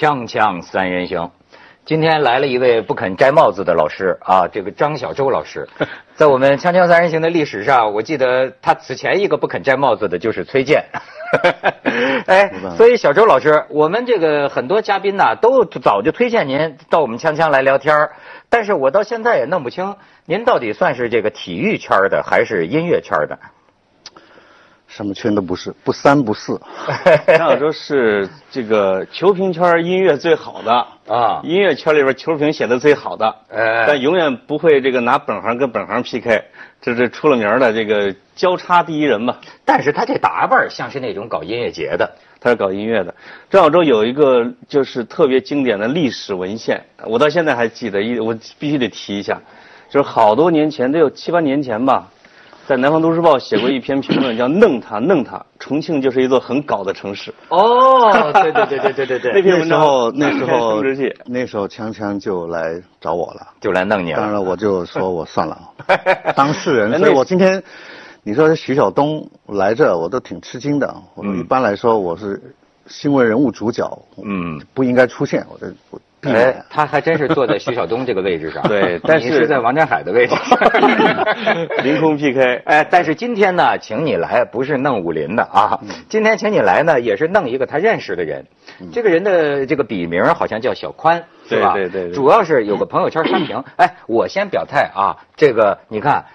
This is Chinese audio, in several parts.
锵锵三人行，今天来了一位不肯摘帽子的老师啊，这个张小舟老师，在我们锵锵三人行的历史上，我记得他此前一个不肯摘帽子的就是崔健。哎，所以小周老师，我们这个很多嘉宾呐，都早就推荐您到我们锵锵来聊天儿，但是我到现在也弄不清，您到底算是这个体育圈的还是音乐圈的？什么圈都不是，不三不四。张小舟是这个球评圈音乐最好的啊，音乐圈里边球评写的最好的，哎，但永远不会这个拿本行跟本行 PK，这是出了名的这个交叉第一人嘛。但是他这打扮像是那种搞音乐节的，他是搞音乐的。张小舟有一个就是特别经典的历史文献，我到现在还记得，一我必须得提一下，就是好多年前，得有七八年前吧。在《南方都市报》写过一篇评论，叫“弄他弄他”，重庆就是一座很搞的城市。哦，对对对对对对对。那篇时候那时候 那时候锵锵就来找我了，就来弄你了。当然了，我就说我算了，当事人。所以我今天你说徐晓东来这，我都挺吃惊的。我一般来说我是新闻人物主角，嗯，不应该出现。我的我。哎，他还真是坐在徐晓东这个位置上。对，但是在王占海的位置上，凌空 PK。哎，但是今天呢，请你来不是弄武林的啊，今天请你来呢，也是弄一个他认识的人。这个人的这个笔名好像叫小宽，是吧？对对对。主要是有个朋友圈刷屏。哎，我先表态啊，这个你看，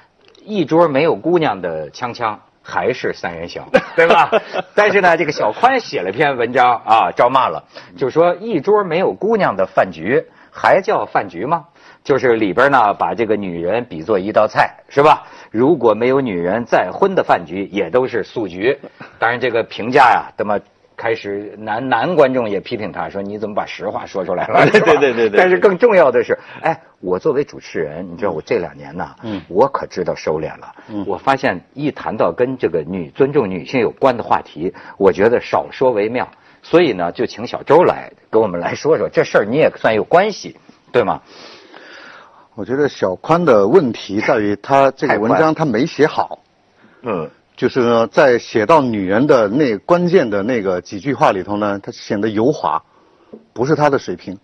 一桌没有姑娘的锵锵。还是三人行，对吧？但是呢，这个小宽写了篇文章啊，招骂了，就说一桌没有姑娘的饭局还叫饭局吗？就是里边呢，把这个女人比作一道菜，是吧？如果没有女人再婚的饭局，也都是素局。当然，这个评价呀，那么。开始男男观众也批评他说：“你怎么把实话说出来了？” 对对对对。但是更重要的是，哎，我作为主持人，你知道我这两年呢，嗯，我可知道收敛了。嗯，我发现一谈到跟这个女尊重女性有关的话题，我觉得少说为妙。所以呢，就请小周来跟我们来说说这事儿，你也算有关系，对吗？我觉得小宽的问题在于他这个文章他没写好。嗯。就是呢，在写到女人的那关键的那个几句话里头呢，他显得油滑，不是他的水平。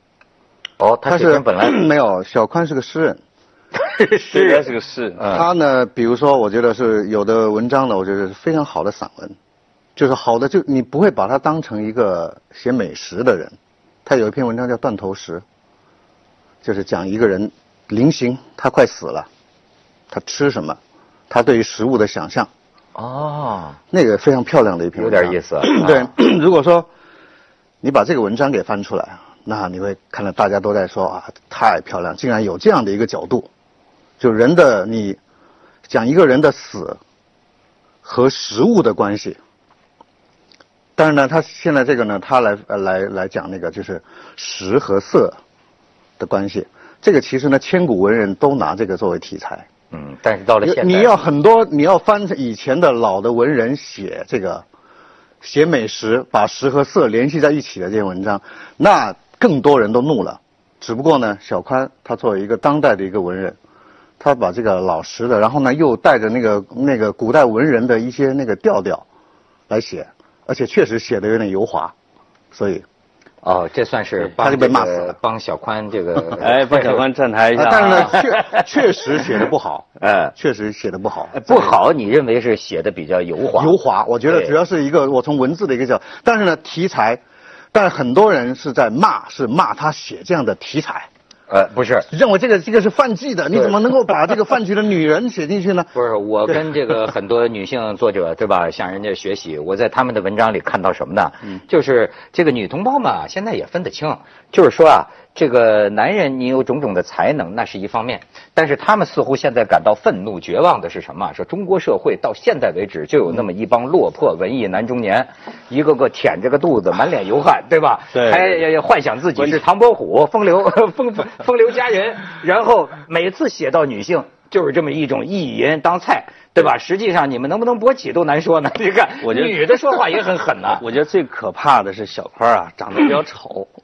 哦，他是本来 没有。小宽是个诗人，诗人是个诗人。他呢，比如说，我觉得是有的文章呢，我觉得是非常好的散文，就是好的，就你不会把他当成一个写美食的人。他有一篇文章叫《断头石》，就是讲一个人临行，他快死了，他吃什么，他对于食物的想象。哦，那个非常漂亮的一篇，有点意思。对，如果说你把这个文章给翻出来，那你会看到大家都在说啊，太漂亮，竟然有这样的一个角度，就人的你讲一个人的死和食物的关系。但是呢，他现在这个呢，他来来来讲那个就是食和色的关系。这个其实呢，千古文人都拿这个作为题材。嗯，但是到了现在，你要很多，你要翻以前的老的文人写这个，写美食，把食和色联系在一起的这些文章，那更多人都怒了。只不过呢，小宽他作为一个当代的一个文人，他把这个老实的，然后呢又带着那个那个古代文人的一些那个调调来写，而且确实写的有点油滑，所以。哦，这算是他就被骂死了，帮小宽这个，哎，帮小宽站台一下。但是呢，确确实写的不好，哎，确实写的不好。不好，你认为是写的比较油滑？油滑，我觉得主要是一个我从文字的一个角，但是呢，题材，但是很多人是在骂，是骂他写这样的题材。呃，不是，认为这个这个是犯忌的，你怎么能够把这个犯忌的女人写进去呢？不是，我跟这个很多女性作者，对吧？向人家学习，我在他们的文章里看到什么呢？嗯，就是这个女同胞嘛，现在也分得清，就是说啊。这个男人，你有种种的才能，那是一方面，但是他们似乎现在感到愤怒、绝望的是什么？说中国社会到现在为止，就有那么一帮落魄文艺男中年，一个个舔着个肚子，满脸油汗，对吧？对。还幻想自己是唐伯虎，风流 风风流佳人，然后每次写到女性，就是这么一种意淫当菜，对吧？实际上你们能不能勃起都难说呢。你看，我觉得女的说话也很狠呐。我觉得最可怕的是小宽啊，长得比较丑。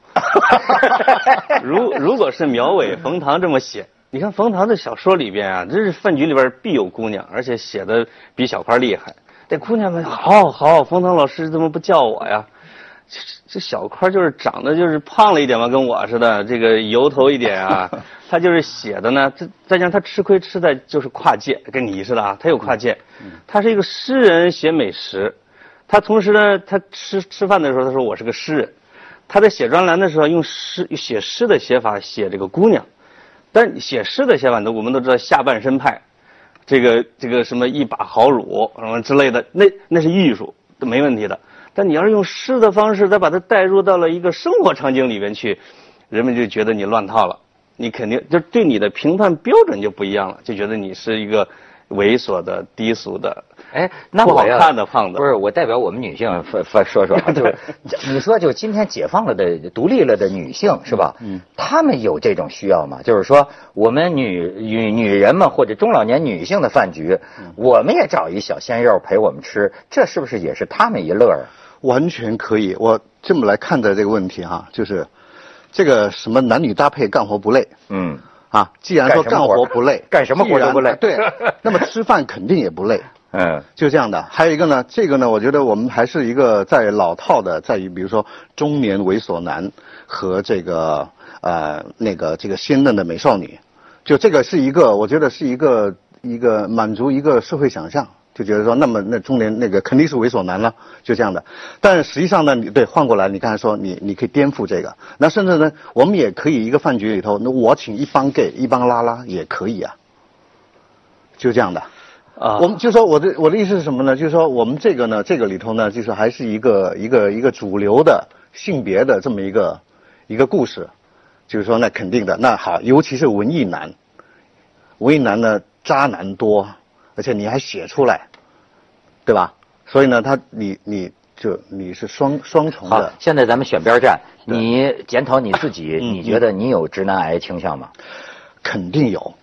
如如果是苗伟、冯唐这么写，你看冯唐的小说里边啊，这是饭局里边必有姑娘，而且写的比小宽厉害。这姑娘们好好，冯唐老师怎么不叫我呀？这这小宽就是长得就是胖了一点嘛，跟我似的，这个油头一点啊。他就是写的呢，这再加上他吃亏吃在就是跨界，跟你似的啊，他有跨界。他是一个诗人写美食，他同时呢，他吃吃饭的时候他说我是个诗人，他在写专栏的时候用诗写诗的写法写这个姑娘，但写诗的写法呢，我们都知道下半身派，这个这个什么一把好乳什么之类的，那那是艺术，都没问题的。但你要是用诗的方式再把它带入到了一个生活场景里边去，人们就觉得你乱套了。你肯定就对你的评判标准就不一样了，就觉得你是一个猥琐的、低俗的，哎，那我要看的胖子。不是，我代表我们女性说说啊，就是你说就今天解放了的、独立了的女性是吧？嗯，她们有这种需要吗？就是说，我们女女女人们或者中老年女性的饭局，我们也找一小鲜肉陪我们吃，这是不是也是她们一乐儿？完全可以。我这么来看待这个问题哈，就是这个什么男女搭配干活不累嗯，啊。既然说干活不累，干什么活都不累对，那么吃饭肯定也不累。嗯就这样的。还有一个呢，这个呢，我觉得我们还是一个在老套的，在于比如说中年猥琐男和这个呃那个这个鲜嫩的美少女，就这个是一个，我觉得是一个一个满足一个社会想象。就觉得说，那么那中年那个肯定是猥琐男了，就这样的。但实际上呢，你对换过来，你刚才说你你可以颠覆这个，那甚至呢，我们也可以一个饭局里头，那我请一帮 gay 一帮拉拉也可以啊，就这样的。啊，我们就说我的我的意思是什么呢？就是说我们这个呢，这个里头呢，就是还是一个一个一个主流的性别的这么一个一个故事，就是说那肯定的。那好，尤其是文艺男，文艺男呢渣男多，而且你还写出来，对吧？所以呢，他你你就你是双双重的，，现在咱们选边站，你检讨你自己，嗯你觉得你有直男癌倾向吗？肯定有。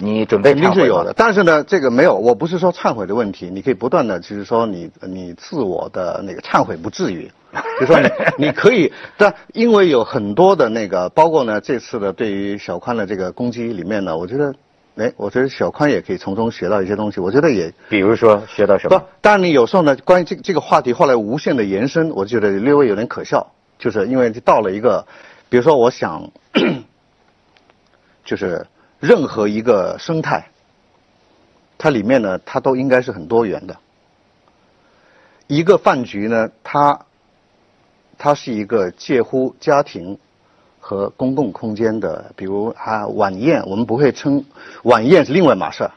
你准备肯定是有的，但是呢，这个没有，我不是说忏悔的问题，你可以不断的，就是说你你自我的那个忏悔不至于，就说你你可以，但因为有很多的那个，包括呢这次的对于小宽的这个攻击里面呢，我觉得，哎，我觉得小宽也可以从中学到一些东西，我觉得也比如说学到什么不么？，当然你有时候呢，关于这这个话题后来无限的延伸，我觉得略微有点可笑，就是因为到了一个，比如说我想，就是任何一个生态，它里面呢，它都应该是很多元的。一个饭局呢，它它是一个介乎家庭和公共空间的，比如啊晚宴，我们不会称晚宴是另外一码事儿，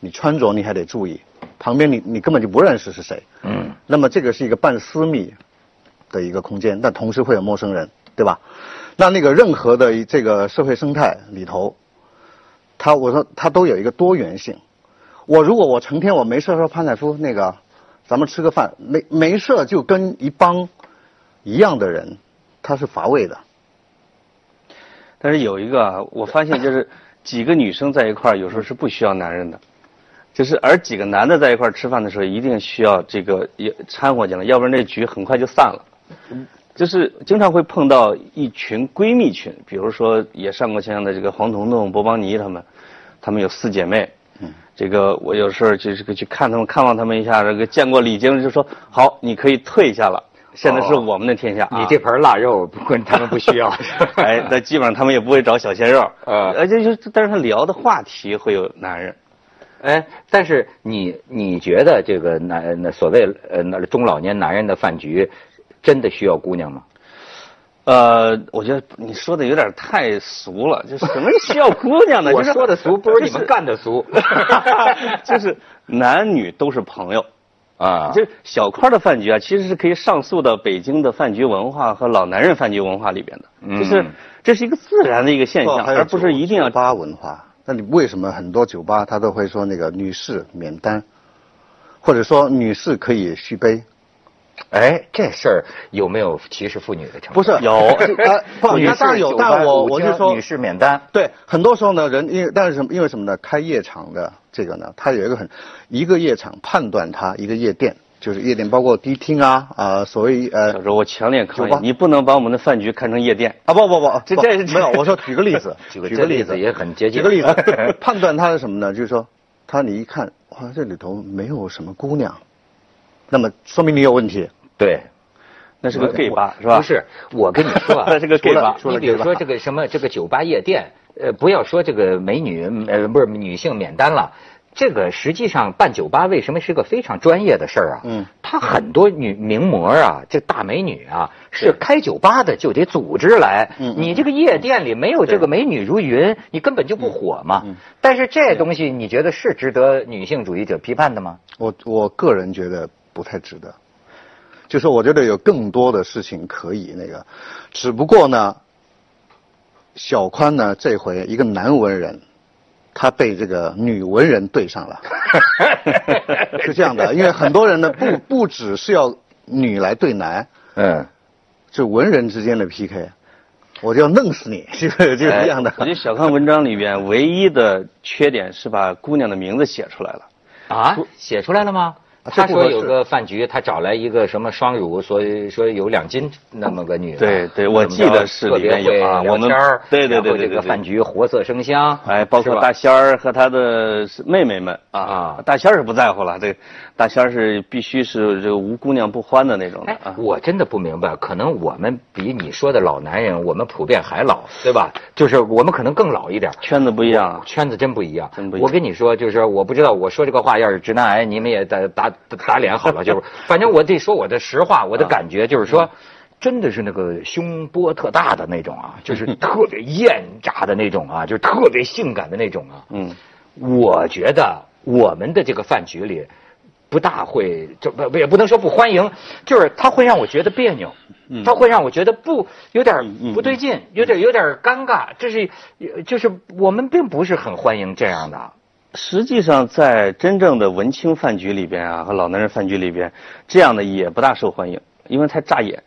你穿着你还得注意，旁边你你根本就不认识是谁，嗯，那么这个是一个半私密的一个空间，但同时会有陌生人，对吧？那那个任何的这个社会生态里头，它我说它都有一个多元性。我如果我成天我没事说潘采夫那个，咱们吃个饭，没没事就跟一帮一样的人，他是乏味的。但是有一个啊，我发现就是几个女生在一块儿，有时候是不需要男人的，就是而几个男的在一块儿吃饭的时候，一定需要这个也掺和进来，要不然这局很快就散了。就是经常会碰到一群闺蜜群，比如说也上过香的这个黄彤彤、博邦尼他们，他们有四姐妹。这个我有时候就是去看他们看望他们一下，这个见过礼经就说好，你可以退下了，现在是我们的天下。啊你这盘腊肉不他们不需要。哎，那基本上他们也不会找小鲜肉，呃而且就但是他聊的话题会有男人，哎，但是你你觉得这个男那所谓呃那中老年男人的饭局，真的需要姑娘吗？呃，我觉得你说的有点太俗了，就什么需要姑娘呢？我就是说的俗，不是你们干的俗就是男女都是朋友。啊。就是小块的饭局啊，其实是可以上溯到北京的饭局文化和老男人饭局文化里边的，嗯就是这是一个自然的一个现象，而不是一定要酒吧文化。那你为什么很多酒吧他都会说那个女士免单，或者说女士可以续杯？哎，这事儿有没有歧视妇女的成分？不是有 那当然有，但我我就说女士免单。对，很多时候呢，人因为但是什么？因为什么呢？开夜场的这个呢，它有一个很一个夜场判断它一个夜店，就是夜店包括迪厅啊啊、所谓呃小时候我强烈抗议，你不能把我们的饭局看成夜店。啊不不不，这这这没有，我说举个例子，举个举个例子也很接近举个例子，判断它是什么呢？就是说，他你一看，哇，这里头没有什么姑娘，那么说明你有问题。对，那是个 gay 吧，是吧？不是，我跟你说啊，那 是个 gay 吧你比如说这个什么这个酒吧夜店，呃，不要说这个美女，呃，不是女性免单了。这个实际上办酒吧为什么是个非常专业的事儿啊？嗯，他很多女名模啊，这大美女啊，是开酒吧的就得组织来。嗯你这个夜店里没有这个美女如云，你根本就不火嘛。嗯但是这东西你觉得是值得女性主义者批判的吗？我我个人觉得不太值得，就是我觉得有更多的事情可以那个，只不过呢，小宽呢这回一个男文人，他被这个女文人对上了，是这样的，因为很多人呢不 不只是要女来对男，嗯，就文人之间的 PK，我就要弄死你，就是就是这样的哎。我觉得小康文章里边唯一的缺点是把姑娘的名字写出来了。啊，写出来了吗？他说有个饭局，他找来一个什么双乳，所以说有两斤那么个女的。对对我记得是里面有啊我们天儿对对对这个对对对饭局活色生香，哎，包括大仙儿和他的妹妹们啊啊大仙儿是不在乎了，这大仙儿是必须是这个无姑娘不欢的那种的哎啊，。我真的不明白，可能我们比你说的老男人，我们普遍还老，对吧？就是我们可能更老一点。圈子不一样啊，圈子真不一样，真不一样我跟你说，就是我不知道，我说这个话要是直男癌，你们也打打打打脸好了。就是，反正我得说我的实话，我的感觉就是说，真的是那个胸波特大的那种啊，就是特别艳炸的那种啊，就是特别性感的那种啊。嗯，我觉得我们的这个饭局里，不大会，就不不也不能说不欢迎，就是他会让我觉得别扭，他会让我觉得不有点嗯不对劲，有点有点尴尬。这是就是我们并不是很欢迎这样的。实际上在真正的文青饭局里边啊和老男人饭局里边，这样的也不大受欢迎，因为太扎眼。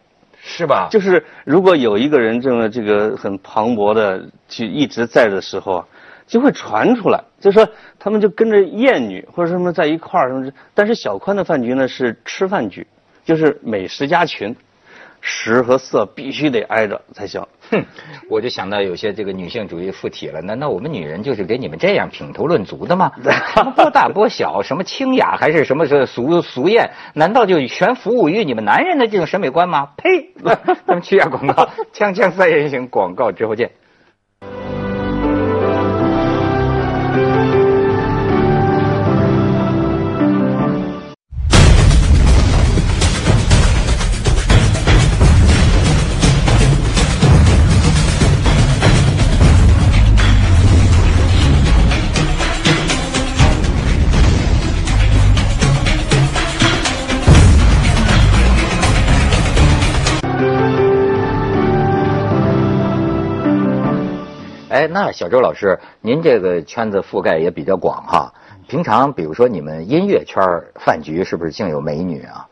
是吧？就是如果有一个人这么这个很磅礴的去一直在的时候啊，就会传出来，就说他们就跟着艳女或者什么在一块儿什么。但是小宽的饭局呢是吃饭局，就是美食家群，食和色必须得挨着才行。哼，我就想到有些这个女性主义附体了。难道我们女人就是给你们这样品头论足的吗？什么波大波小，什么清雅还是什么是俗俗艳？难道就全服务于你们男人的这种审美观吗？呸！咱们去下广告，锵锵三人行广告之后见。哎，那小周老师，您这个圈子覆盖也比较广哈。平常比如说你们音乐圈饭局是不是净有美女啊？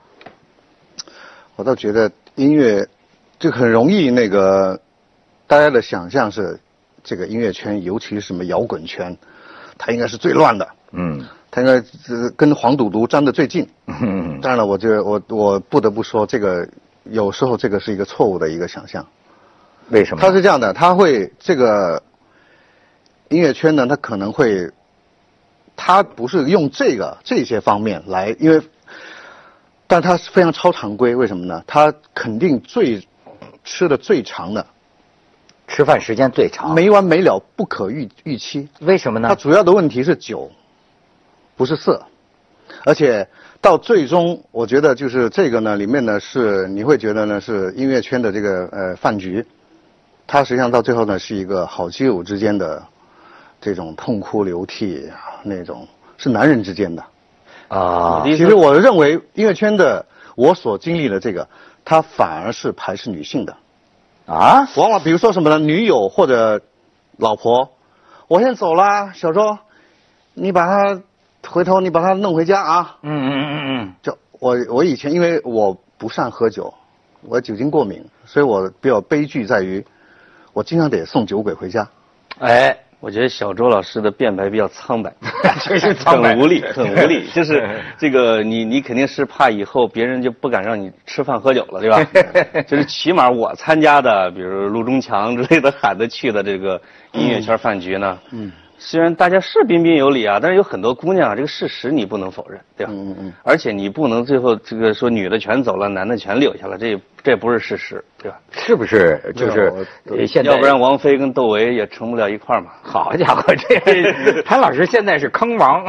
我倒觉得音乐就很容易那个，大家的想象是这个音乐圈，尤其是什么摇滚圈，它应该是最乱的，嗯它应该是跟黄赌毒沾得最近。嗯当然了，我就我我不得不说，这个有时候这个是一个错误的一个想象。为什么？它是这样的，它会这个音乐圈呢，它可能会，它不是用这个这些方面来，因为，但它是非常超常规，为什么呢？它肯定最吃的最长的，吃饭时间最长，没完没了，不可预预期。为什么呢？它主要的问题是酒，不是色，而且到最终，我觉得就是这个呢，里面呢是你会觉得呢是音乐圈的这个呃饭局，它实际上到最后呢是一个好基友之间的这种痛哭流涕啊那种，是男人之间的。啊其实我认为音乐圈的我所经历的这个，它反而是排斥女性的。啊，往往比如说什么呢？女友或者老婆，我先走啦，小周，你把他回头你把他弄回家啊。嗯嗯嗯嗯就我我以前因为我不善喝酒，我酒精过敏，所以我比较悲剧在于，我经常得送酒鬼回家。嗯，哎，我觉得小周老师的辩白比较苍白，就是苍白很无力，很无力。就是这个，你你肯定是怕以后别人就不敢让你吃饭喝酒了，对吧？就是起码我参加的，比如陆中强之类的喊得去的这个音乐圈饭局呢，嗯，虽然大家是彬彬有礼啊，但是有很多姑娘啊，这个事实你不能否认，对吧？嗯嗯嗯而且你不能最后这个说女的全走了，男的全留下了，这这不是事实，对吧？是不是？就是现在要不然王菲跟窦唯也成不了一块儿嘛。好家伙，这 谭老师现在是坑王。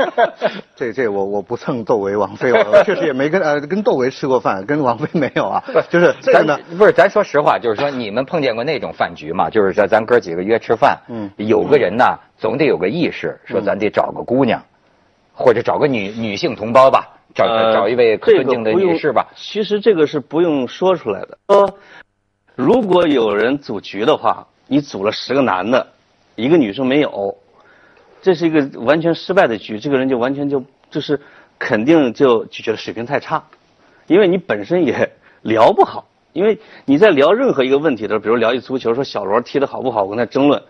这这我我不蹭窦唯、王菲，我确实也没跟呃跟窦唯吃过饭，跟王菲没有啊。就是这个咱呢，不是，咱说实话，就是说你们碰见过那种饭局吗？就是说咱哥几个约吃饭，嗯有个人呢总得有个意识，说咱得找个姑娘，或者找个女女性同胞吧，找呃找一位可尊敬的女士吧。其实这个是不用说出来的。说，如果有人组局的话，你组了十个男的，一个女生没有，这是一个完全失败的局，这个人就完全就就是肯定就就觉得水平太差，因为你本身也聊不好，因为你在聊任何一个问题的时候，比如聊一足球，说小罗踢得好不好，我跟他争论，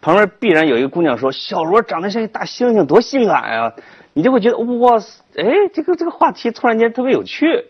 旁边必然有一个姑娘说小罗长得像一大猩猩，多性感啊！你就会觉得哇塞，哎，这个这个话题突然间特别有趣。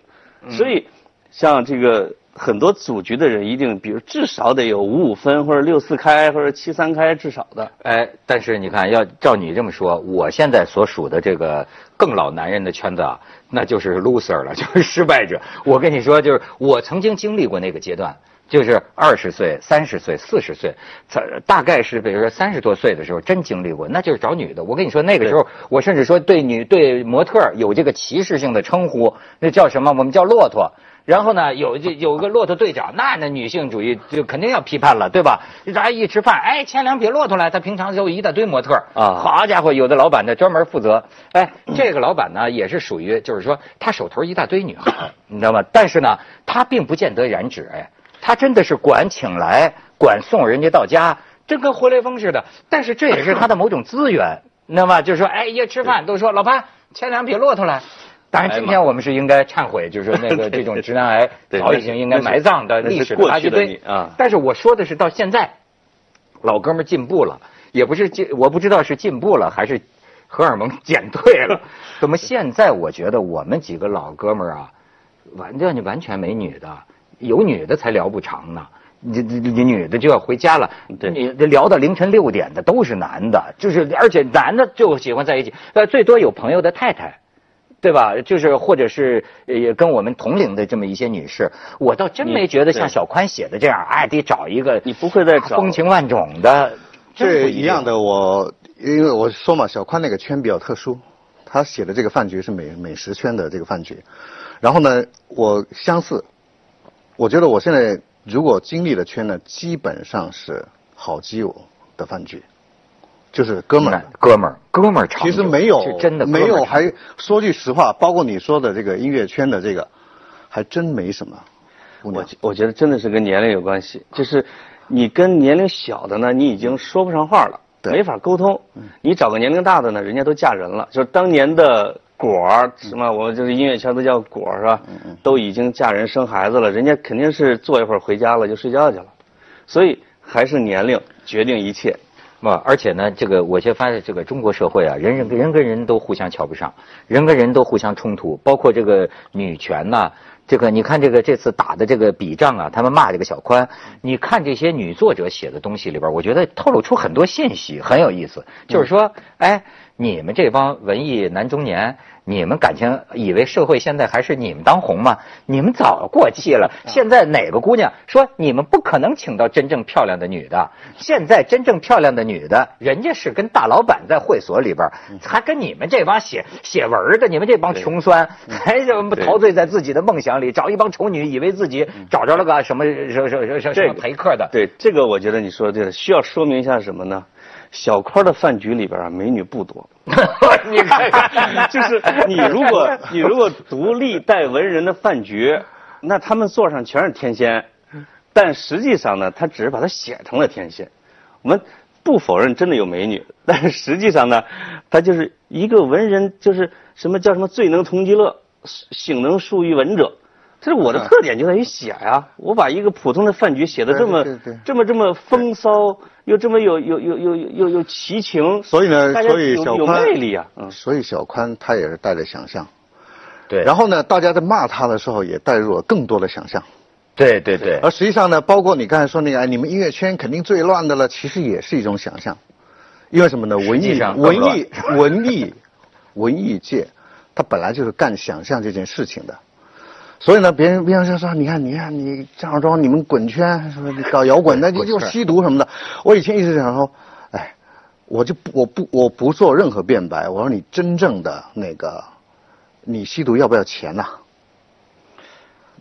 所以，像这个很多组局的人，一定比如至少得有五五分或者六四开或者七三开，至少的。哎，但是你看，要照你这么说，我现在所属的这个更老男人的圈子啊，那就是 loser 了，就是失败者。我跟你说，就是我曾经经历过那个阶段，就是二十岁、三十岁、四十岁，才大概是比如说三十多岁的时候，真经历过，那就是找女的。我跟你说，那个时候我甚至说对女对模特有这个歧视性的称呼，那叫什么？我们叫骆驼。然后呢，有就有个骆驼队长，那那女性主义就肯定要批判了，对吧？咱一吃饭，哎，牵两匹骆驼来，他平常就一大堆模特啊好家伙，有的老板呢专门负责，哎，这个老板呢也是属于，就是说他手头一大堆女孩，你知道吗？但是呢，他并不见得染指，哎，他真的是管请来，管送人家到家，真跟活雷锋似的。但是这也是他的某种资源，你知道吗？就是说，哎，一吃饭都说 老潘牵两匹骆驼来。当然，今天我们是应该忏悔，就是说那个 这种直男癌对早已经应该埋葬的历史垃圾堆啊但是我说的是到现在，老哥们儿进步了，也不是进，我不知道是进步了还是荷尔蒙减退了。怎么现在我觉得我们几个老哥们儿啊，完全完全没女的，有女的才聊不长呢。你你你女的就要回家了，对。你聊到凌晨六点的都是男的，就是而且男的就喜欢在一起，呃，最多有朋友的太太。对吧？就是或者是也跟我们同龄的这么一些女士，我倒真没觉得像小宽写的这样，哎，得找一个你不会再找。风情万种的，这定一样的，我因为我说嘛，小宽那个圈比较特殊，他写的这个饭局是美美食圈的这个饭局，然后呢，我相似，我觉得我现在如果经历的圈呢，基本上是好基友的饭局，就是哥们儿。哥们儿，哥们儿，其实没有，是真的没有，还说句实话，包括你说的这个音乐圈的这个，还真没什么我。觉我觉得真的是跟年龄有关系，就是你跟年龄小的呢，你已经说不上话了，对没法沟通。你找个年龄大的呢，人家都嫁人了，就是当年的果儿什么，我们就是音乐圈都叫果儿是吧？都已经嫁人生孩子了，人家肯定是坐一会儿回家了就睡觉去了，所以还是年龄决定一切。嘛，而且呢，这个我却发现这个中国社会啊，人人人跟人都互相瞧不上，人跟人都互相冲突，包括这个女权呐、这个你看这个这次打的这个笔仗啊，他们骂这个小宽，你看这些女作者写的东西里边，我觉得透露出很多信息，很有意思。就是说，哎，你们这帮文艺男中年，你们感情以为社会现在还是你们当红吗？你们早过气了。现在哪个姑娘说你们不可能请到真正漂亮的女的？现在真正漂亮的女的，人家是跟大老板在会所里边，还跟你们这帮写写文儿的，你们这帮穷酸，还什么陶醉在自己的梦想里，找一帮丑女，以为自己找着了个什么什么什么什么陪客的。对这个，我觉得你说的对了，需要说明一下什么呢？小宽的饭局里边啊，美女不多。你看看，就是你如果你如果独立代文人的饭局，那他们座上全是天仙，但实际上呢，他只是把它写成了天仙。我们不否认真的有美女，但是实际上呢，他就是一个文人，就是什么叫什么最能同其乐，醒能述于文者。这是我的特点就在于写呀、我把一个普通的饭局写的这么对对对。这么这么风骚，又这么有有有有有有有奇情，所以呢所以小宽魅力啊，嗯。所以小宽他也是带着想象，对，然后呢，大家在骂他的时候也带入了更多的想象，对对对，而实际上呢，包括你刚才说那个，哎，你们音乐圈肯定最乱的了，其实也是一种想象，因为什么呢？文艺文艺 文艺文艺界，它本来就是干想象这件事情的。所以呢，别人别人就说，你看，你看，你张小庄，你们滚圈什么搞摇滚，那就 就吸毒什么的。我以前一直想说，哎，我就不我不我不做任何辩白。我说你真正的那个，你吸毒要不要钱呐、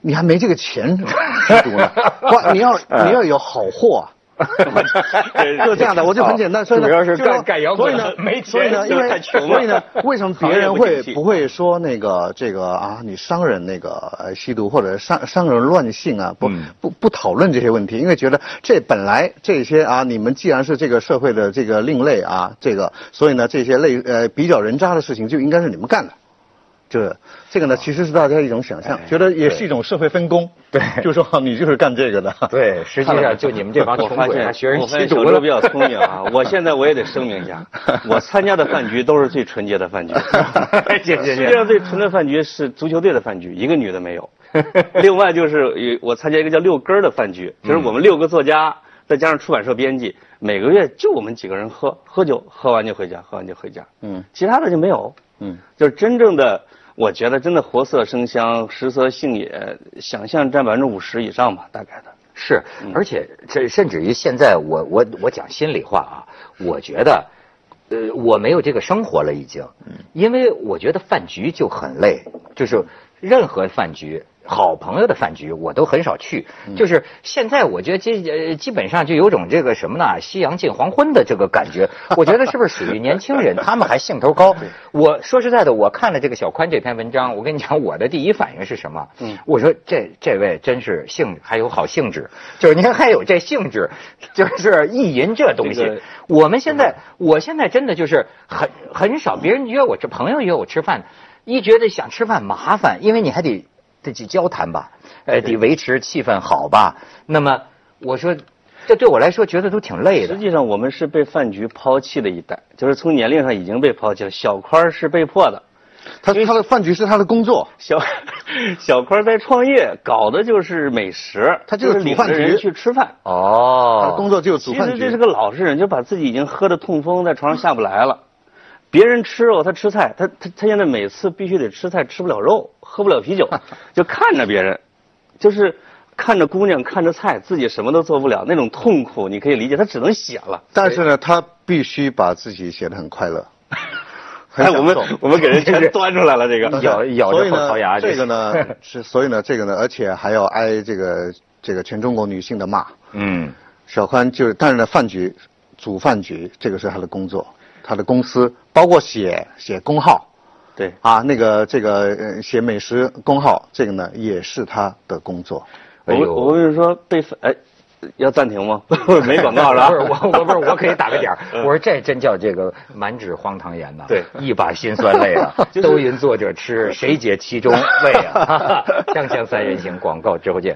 你还没这个钱 吸毒呢，哇，你要你要有好货啊。就这样的，我就很简单，所以呢，主要是干干摇滚所以呢，没钱所以呢，因为所以呢，为什么别人会不会说那个这个啊，你商人那个呃吸毒或者商商人乱性啊，不嗯不不讨论这些问题，因为觉得这本来这些啊，你们既然是这个社会的这个另类啊，这个所以呢，这些类呃比较人渣的事情就应该是你们干的。就是这个呢，其实是大家一种想象，觉得也是一种社会分工。对 就说啊你就是干这个的。对，实际上 就你们这帮我发现穷鬼还学人我发吸毒了现小周比。较聪明啊！我现在我也得声明一下，我参加的饭局都是最纯洁的饭局。世界上最纯的饭局是足球队的饭局，一个女的没有。另外就是我参加一个叫六根儿的饭局，就是我们六个作家再加上出版社编辑，每个月就我们几个人喝喝酒，喝完就回家，喝完就回家。嗯其他的就没有。嗯，就是真正的，我觉得真的活色生香，食色性也，想象占百分之五十以上吧，大概的。是，而且这甚至于现在我我我讲心里话啊，我觉得，呃，我没有这个生活了已经，因为我觉得饭局就很累，就是任何饭局。好朋友的饭局我都很少去，就是现在我觉得基呃基本上就有种这个什么呢，夕阳近黄昏的这个感觉。我觉得是不是属于年轻人，他们还兴头高？我说实在的，我看了这个小宽这篇文章，我跟你讲，我的第一反应是什么？嗯我说这这位真是兴还有好兴致，就是您还有这兴致，就是意淫这东西。我们现在，我现在真的就是很很少，别人约我这朋友约我吃饭，一觉得想吃饭麻烦，因为你还得得去交谈吧，呃，得维持气氛好吧。那么我说，这对我来说觉得都挺累的实。际上，我们是被饭局抛弃的一代，就是从年龄上已经被抛弃了。小宽儿是被迫的，他他的饭局是他的工作。小 小宽儿在创业，搞的就是美食，他就是领煮饭局着人去吃饭。哦他的哦，工作就是煮饭局。其实这是个老实人，就把自己已经喝得痛风，在床上下不来了。别人吃肉，他吃菜，他他他现在每次必须得吃菜，吃不了肉，喝不了啤酒，就看着别人，就是看着姑娘，看着菜，自己什么都做不了，那种痛苦你可以理解，他只能写了。但是呢，他必须把自己写得很快乐。很哎，我们我们给人全端出来了，这个咬咬着后槽牙，这个呢是，所以呢，这个呢，而且还要挨这个这个全中国女性的骂。嗯，小宽就是，但是呢，饭局、煮饭局，这个是他的工作，他的公司，包括写写工号对，啊，那个这个呃写美食工号，这个呢也是他的工作。我我跟你说被哎，要暂停吗？没广告是吧？不是我我不是我可以打个点儿。我说这真叫这个满纸荒唐言呐，对一把辛酸泪啊，就是都因作者痴，谁解其中味啊？锵锵三人行，广告之后见。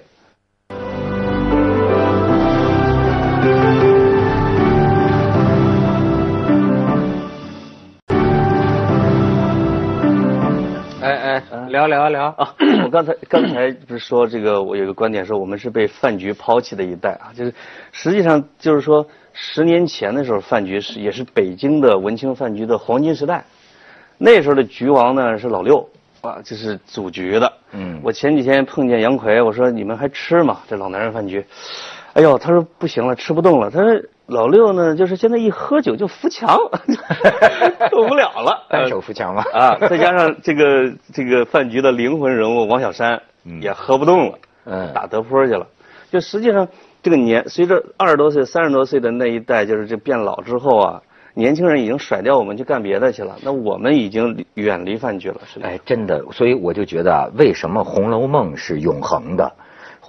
聊聊聊啊，我刚才刚才不是说这个，我有个观点说我们是被饭局抛弃的一代啊，就是实际上就是说十年前的时候，饭局是也是北京的文青饭局的黄金时代，那时候的局王呢是老六啊，就是组局的。嗯我前几天碰见杨奎，我说你们还吃吗？这老男人饭局，哎呦，他说不行了，吃不动了。他说老六呢，就是现在一喝酒就扶墙，受不了了。单手扶墙嘛？啊，再加上这个这个饭局的灵魂人物王小山嗯也喝不动了，嗯打德坡去了。就实际上这个年随着二十多岁、三十多岁的那一代，就是这变老之后啊，年轻人已经甩掉我们去干别的去了，那我们已经远离饭局了，是吧？哎，真的，所以我就觉得啊，为什么《红楼梦》是永恒的？《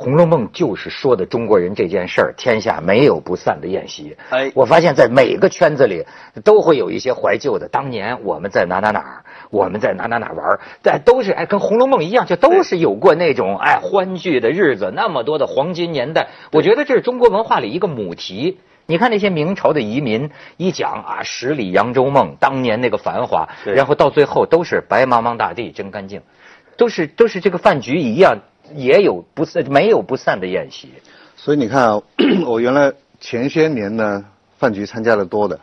红楼梦》就是说的中国人这件事儿，天下没有不散的宴席。哎我发现在每个圈子里都会有一些怀旧的，当年我们在哪哪哪儿，我们在哪哪哪玩儿，但都是哎，跟《红楼梦》一样，就都是有过那种哎欢聚的日子，那么多的黄金年代。我觉得这是中国文化里一个母题。你看那些明朝的移民一讲啊，十里扬州梦，当年那个繁华，然后到最后都是白茫茫大地真干净，都是都是这个饭局一样，也有不散没有不散的宴席。所以你看啊，我原来前些年呢饭局参加的多的，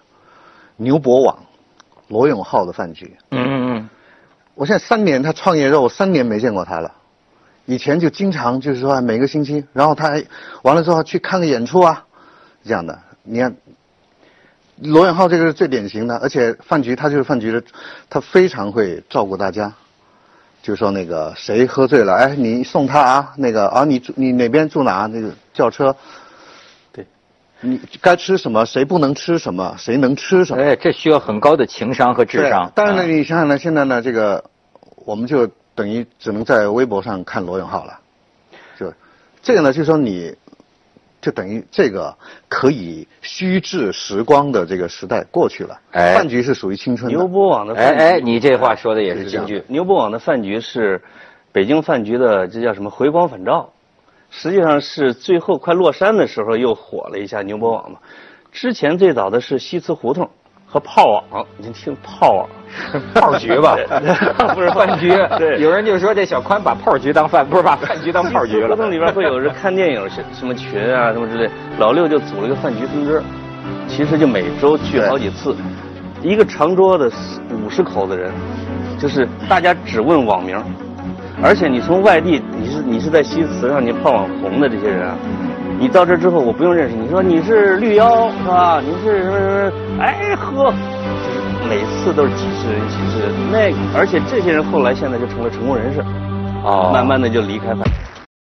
牛博网、罗永浩的饭局。嗯嗯嗯，我现在三年，他创业之后，我三年没见过他了。以前就经常就是说每个星期，然后他还完了之后去看个演出啊，这样的。你看，罗永浩这个是最典型的，而且饭局他就是饭局的，他非常会照顾大家。就说那个谁喝醉了，哎，你送他啊，那个啊，你住你哪边住哪？那个叫车。对，你该吃什么？谁不能吃什么？谁能吃什么？哎，这需要很高的情商和智商。但是呢，你想想呢，现在呢，这个我们就。等于只能在微博上看罗永浩了，就这个呢，就说你，就等于这个可以虚掷时光的这个时代过去了。哎，饭局是属于青春的。牛博网的哎哎，你这话说的也是京剧。牛博网的饭局是北京饭局的，这叫什么回光返照？实际上是最后快落山的时候又火了一下牛博网嘛。之前最早的是西祠胡同。和炮网，您听炮网，炮局吧，不是饭局。对，有人就说这小宽把炮局当饭，不是把饭局当炮局了。胡同里边会有人看电影什什么群啊，什么之类。老六就组了一个饭局分支，其实就每周聚好几次，一个长桌的五十口子人，就是大家只问网名，而且你从外地，你是你是在西祠上你炮网红的这些人啊。你到这之后，我不用认识你。说你是绿妖是吧？你是什么什么？哎呵，就是每次都是几十人、几十人。那而且这些人后来现在就成了成功人士，哦，慢慢的就离开饭。